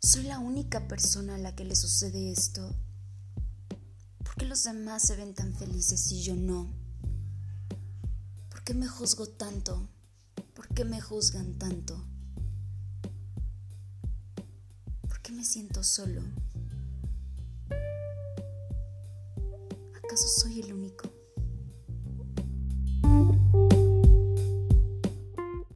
¿Soy la única persona a la que le sucede esto? ¿Por qué los demás se ven tan felices y yo no? ¿Por qué me juzgo tanto? ¿Por qué me juzgan tanto? ¿Por qué me siento solo? ¿Acaso soy el único?